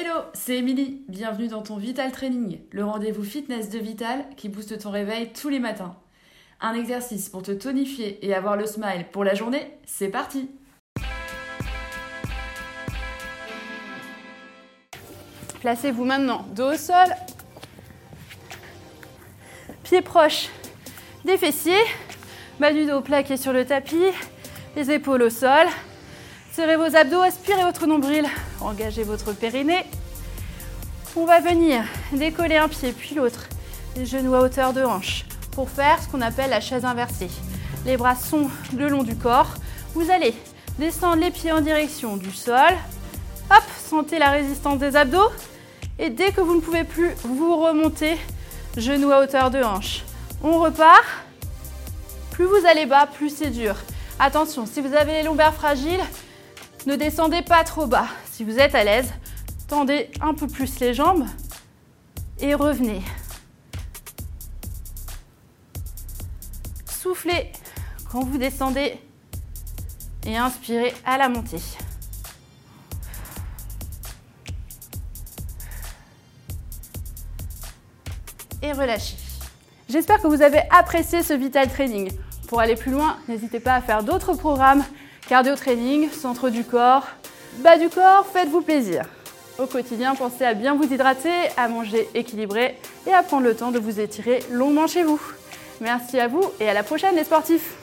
Hello, c'est Émilie. Bienvenue dans ton Vital Training, le rendez-vous fitness de Vital qui booste ton réveil tous les matins. Un exercice pour te tonifier et avoir le smile pour la journée, c'est parti Placez-vous maintenant dos au sol, pieds proches des fessiers, bas du dos plaqué sur le tapis, les épaules au sol. Serrez vos abdos, aspirez votre nombril, engagez votre périnée. On va venir décoller un pied puis l'autre, les genoux à hauteur de hanche pour faire ce qu'on appelle la chaise inversée. Les bras sont le long du corps. Vous allez descendre les pieds en direction du sol. Hop, sentez la résistance des abdos. Et dès que vous ne pouvez plus, vous remontez, genoux à hauteur de hanche. On repart. Plus vous allez bas, plus c'est dur. Attention, si vous avez les lombaires fragiles, ne descendez pas trop bas. Si vous êtes à l'aise, tendez un peu plus les jambes et revenez. Soufflez quand vous descendez et inspirez à la montée. Et relâchez. J'espère que vous avez apprécié ce Vital Training. Pour aller plus loin, n'hésitez pas à faire d'autres programmes cardio training, centre du corps, bas du corps, faites-vous plaisir. Au quotidien, pensez à bien vous hydrater, à manger équilibré et à prendre le temps de vous étirer longuement chez vous. Merci à vous et à la prochaine les sportifs